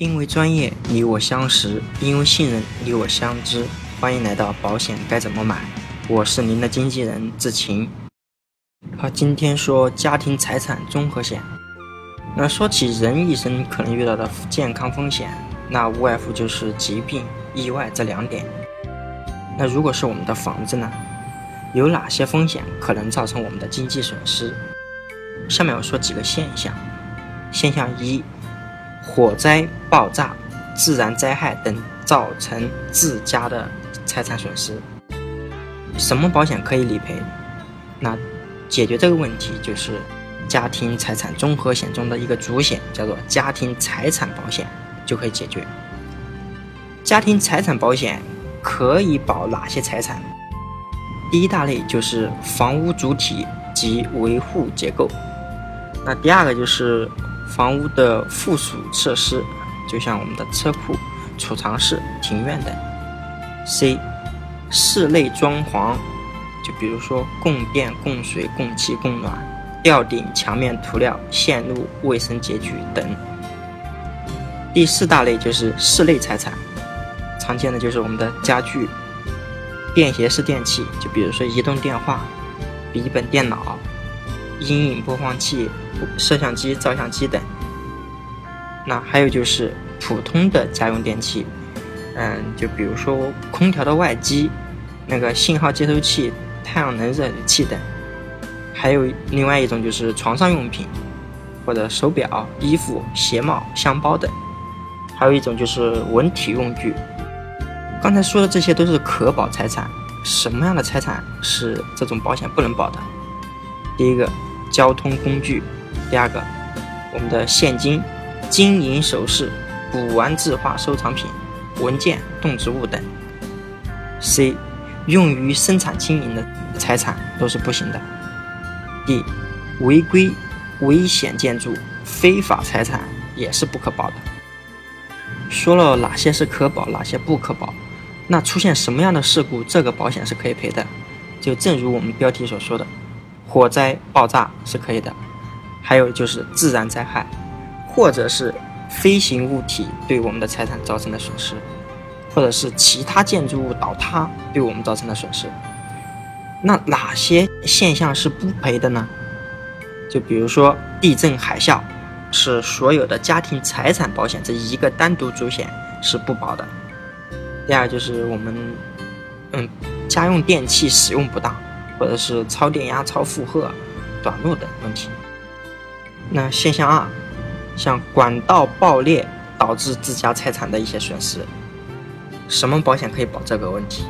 因为专业你我相识，因为信任你我相知。欢迎来到保险该怎么买？我是您的经纪人志晴。好，今天说家庭财产综合险。那说起人一生可能遇到的健康风险，那无外乎就是疾病、意外这两点。那如果是我们的房子呢？有哪些风险可能造成我们的经济损失？下面我说几个现象。现象一。火灾、爆炸、自然灾害等造成自家的财产损失，什么保险可以理赔？那解决这个问题就是家庭财产综合险中的一个主险，叫做家庭财产保险，就可以解决。家庭财产保险可以保哪些财产？第一大类就是房屋主体及维护结构，那第二个就是。房屋的附属设施，就像我们的车库、储藏室、庭院等。C，室内装潢，就比如说供电、供水、供气、供暖、吊顶、墙面涂料、线路、卫生洁具等。第四大类就是室内财产，常见的就是我们的家具、便携式电器，就比如说移动电话、笔记本电脑。阴影播放器、摄像机、照相机等。那还有就是普通的家用电器，嗯，就比如说空调的外机、那个信号接收器、太阳能热水器等。还有另外一种就是床上用品，或者手表、衣服、鞋帽、箱包等。还有一种就是文体用具。刚才说的这些都是可保财产，什么样的财产是这种保险不能保的？第一个。交通工具，第二个，我们的现金、金银首饰、古玩字画收藏品、文件、动植物等。C，用于生产经营的财产都是不行的。D，违规、危险建筑、非法财产也是不可保的。说了哪些是可保，哪些不可保，那出现什么样的事故，这个保险是可以赔的？就正如我们标题所说的。火灾、爆炸是可以的，还有就是自然灾害，或者是飞行物体对我们的财产造成的损失，或者是其他建筑物倒塌对我们造成的损失。那哪些现象是不赔的呢？就比如说地震、海啸，是所有的家庭财产保险这一个单独主险是不保的。第二就是我们，嗯，家用电器使用不当。或者是超电压、超负荷、短路等问题。那现象二，像管道爆裂导致自家财产的一些损失，什么保险可以保这个问题？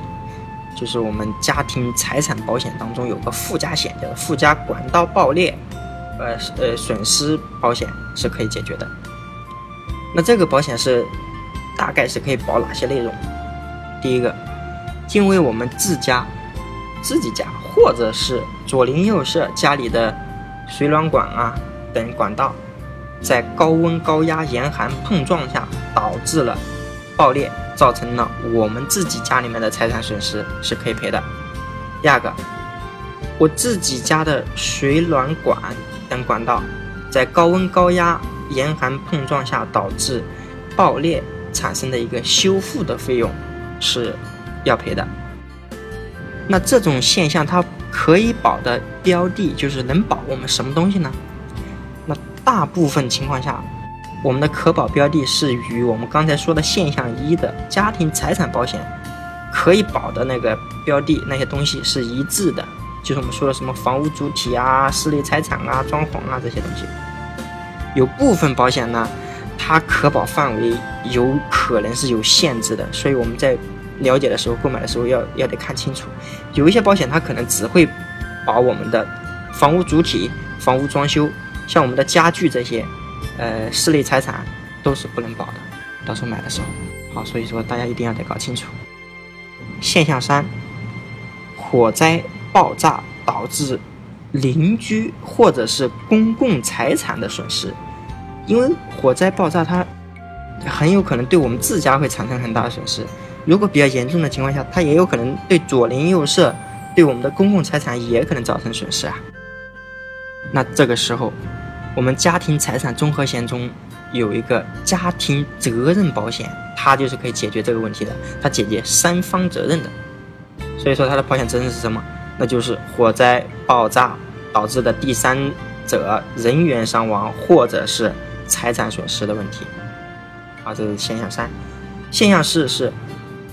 就是我们家庭财产保险当中有个附加险，叫附加管道爆裂，呃呃损失保险是可以解决的。那这个保险是大概是可以保哪些内容？第一个，因为我们自家自己家。或者是左邻右舍家里的水暖管啊等管道，在高温高压严寒碰撞下导致了爆裂，造成了我们自己家里面的财产损失是可以赔的。第二个，我自己家的水暖管等管道在高温高压严寒碰撞下导致爆裂产生的一个修复的费用是要赔的。那这种现象，它可以保的标的，就是能保我们什么东西呢？那大部分情况下，我们的可保标的是与我们刚才说的现象一的家庭财产保险可以保的那个标的那些东西是一致的，就是我们说的什么房屋主体啊、室内财产啊、装潢啊这些东西。有部分保险呢，它可保范围有可能是有限制的，所以我们在。了解的时候，购买的时候要要得看清楚。有一些保险它可能只会保我们的房屋主体、房屋装修，像我们的家具这些，呃，室内财产都是不能保的。到时候买的时候，好，所以说大家一定要得搞清楚。现象三：火灾、爆炸导致邻居或者是公共财产的损失，因为火灾、爆炸它很有可能对我们自家会产生很大的损失。如果比较严重的情况下，它也有可能对左邻右舍、对我们的公共财产也可能造成损失啊。那这个时候，我们家庭财产综合险中有一个家庭责任保险，它就是可以解决这个问题的，它解决三方责任的。所以说它的保险责任是什么？那就是火灾、爆炸导致的第三者人员伤亡或者是财产损失的问题。好，这是现象三。现象四是，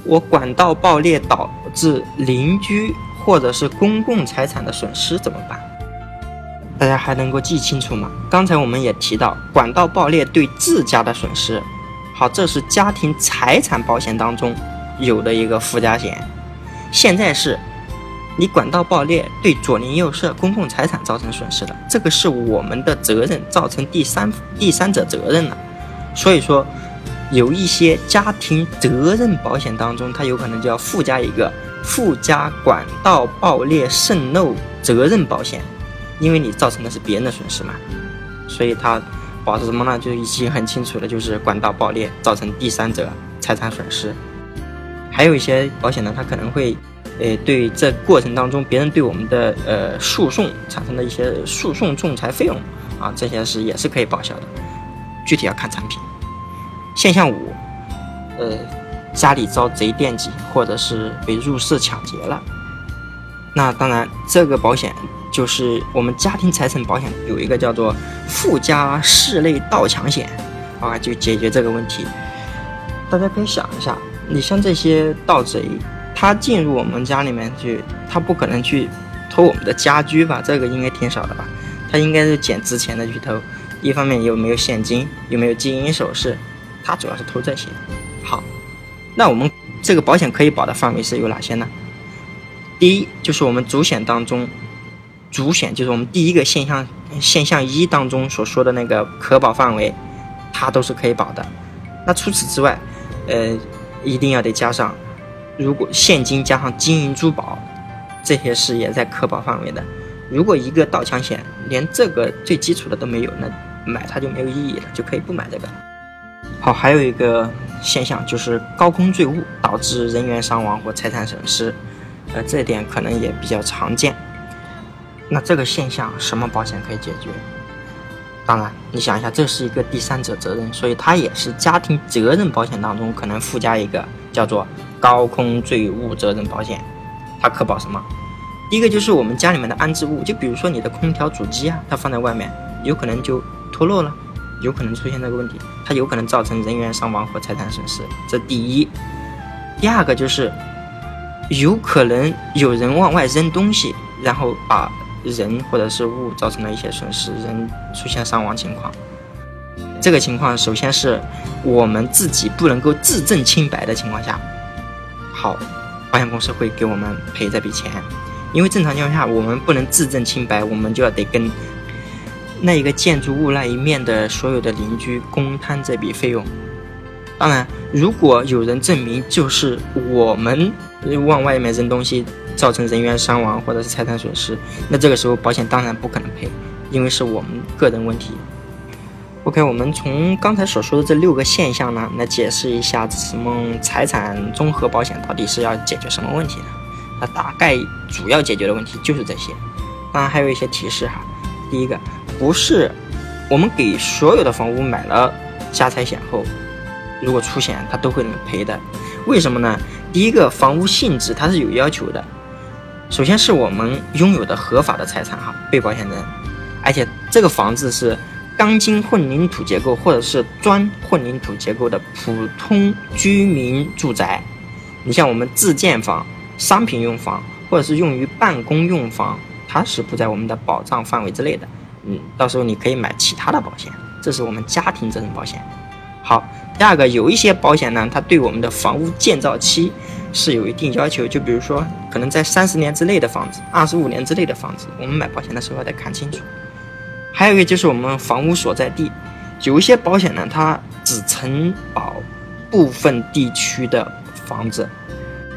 我管道爆裂导致邻居或者是公共财产的损失怎么办？大家还能够记清楚吗？刚才我们也提到，管道爆裂对自家的损失，好，这是家庭财产保险当中有的一个附加险。现在是，你管道爆裂对左邻右舍、公共财产造成损失的，这个是我们的责任，造成第三第三者责任了。所以说，有一些家庭责任保险当中，它有可能就要附加一个附加管道爆裂渗漏责任保险。因为你造成的是别人的损失嘛，所以它保是什么呢？就已经很清楚了，就是管道爆裂造成第三者财产损失。还有一些保险呢，它可能会，呃，对这过程当中别人对我们的呃诉讼产生的一些诉讼仲裁费用啊，这些是也是可以报销的，具体要看产品。现象五，呃，家里遭贼惦记，或者是被入室抢劫了，那当然这个保险。就是我们家庭财产保险有一个叫做附加室内盗抢险，啊，就解决这个问题。大家可以想一下，你像这些盗贼，他进入我们家里面去，他不可能去偷我们的家居吧？这个应该挺少的吧？他应该是捡值钱的去偷。一方面有没有现金，有没有金银首饰，他主要是投这些。好，那我们这个保险可以保的范围是有哪些呢？第一，就是我们主险当中。主险就是我们第一个现象现象一当中所说的那个可保范围，它都是可以保的。那除此之外，呃，一定要得加上，如果现金加上金银珠宝，这些是也在可保范围的。如果一个盗抢险连这个最基础的都没有，那买它就没有意义了，就可以不买这个。好，还有一个现象就是高空坠物导致人员伤亡或财产损失，呃，这点可能也比较常见。那这个现象什么保险可以解决？当然，你想一下，这是一个第三者责任，所以它也是家庭责任保险当中可能附加一个叫做高空坠物责任保险。它可保什么？第一个就是我们家里面的安置物，就比如说你的空调主机啊，它放在外面，有可能就脱落了，有可能出现这个问题，它有可能造成人员伤亡和财产损失。这第一。第二个就是有可能有人往外扔东西，然后把。人或者是物造成了一些损失，人出现伤亡情况，这个情况首先是我们自己不能够自证清白的情况下，好，保险公司会给我们赔这笔钱，因为正常情况下我们不能自证清白，我们就要得跟那一个建筑物那一面的所有的邻居公摊这笔费用。当然，如果有人证明就是我们往外面扔东西。造成人员伤亡或者是财产损失，那这个时候保险当然不可能赔，因为是我们个人问题。OK，我们从刚才所说的这六个现象呢，来解释一下什么财产综合保险到底是要解决什么问题的。那大概主要解决的问题就是这些，当然还有一些提示哈。第一个，不是我们给所有的房屋买了家财险后，如果出险它都会赔的，为什么呢？第一个，房屋性质它是有要求的。首先是我们拥有的合法的财产哈，被保险人，而且这个房子是钢筋混凝土结构或者是砖混凝土结构的普通居民住宅。你像我们自建房、商品用房或者是用于办公用房，它是不在我们的保障范围之内的。嗯，到时候你可以买其他的保险，这是我们家庭责任保险。好，第二个有一些保险呢，它对我们的房屋建造期。是有一定要求，就比如说，可能在三十年之内的房子，二十五年之内的房子，我们买保险的时候要得看清楚。还有一个就是我们房屋所在地，有一些保险呢，它只承保部分地区的房子，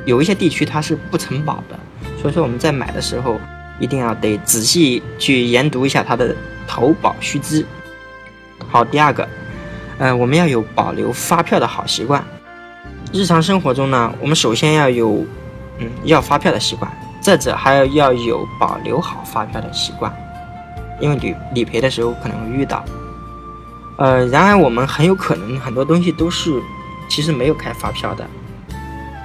有一些地区它是不承保的。所以说我们在买的时候，一定要得仔细去研读一下它的投保须知。好，第二个，呃，我们要有保留发票的好习惯。日常生活中呢，我们首先要有，嗯，要发票的习惯，再者还要要有保留好发票的习惯，因为理理赔的时候可能会遇到。呃，然而我们很有可能很多东西都是其实没有开发票的。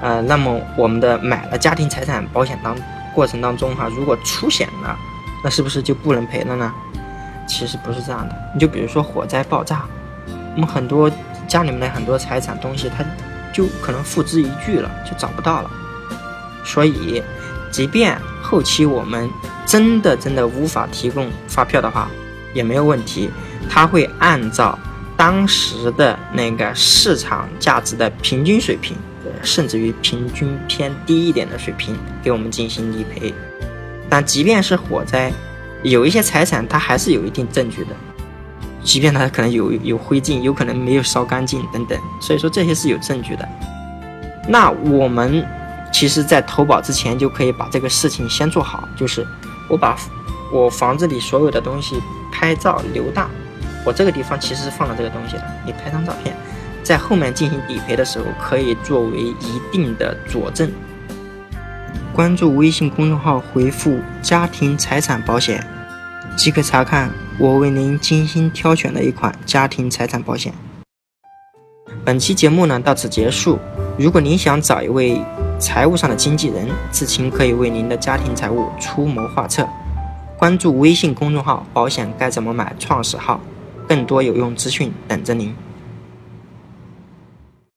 呃，那么我们的买了家庭财产保险当过程当中哈，如果出险了，那是不是就不能赔了呢？其实不是这样的。你就比如说火灾爆炸，我们很多家里面的很多财产东西，它就可能付之一炬了，就找不到了。所以，即便后期我们真的真的无法提供发票的话，也没有问题，它会按照当时的那个市场价值的平均水平。甚至于平均偏低一点的水平给我们进行理赔，但即便是火灾，有一些财产它还是有一定证据的，即便它可能有有灰烬，有可能没有烧干净等等，所以说这些是有证据的。那我们其实，在投保之前就可以把这个事情先做好，就是我把我房子里所有的东西拍照留档，我这个地方其实是放了这个东西的，你拍张照片。在后面进行理赔的时候，可以作为一定的佐证。关注微信公众号，回复“家庭财产保险”，即可查看我为您精心挑选的一款家庭财产保险。本期节目呢到此结束。如果您想找一位财务上的经纪人，志勤可以为您的家庭财务出谋划策。关注微信公众号“保险该怎么买”创始号，更多有用资讯等着您。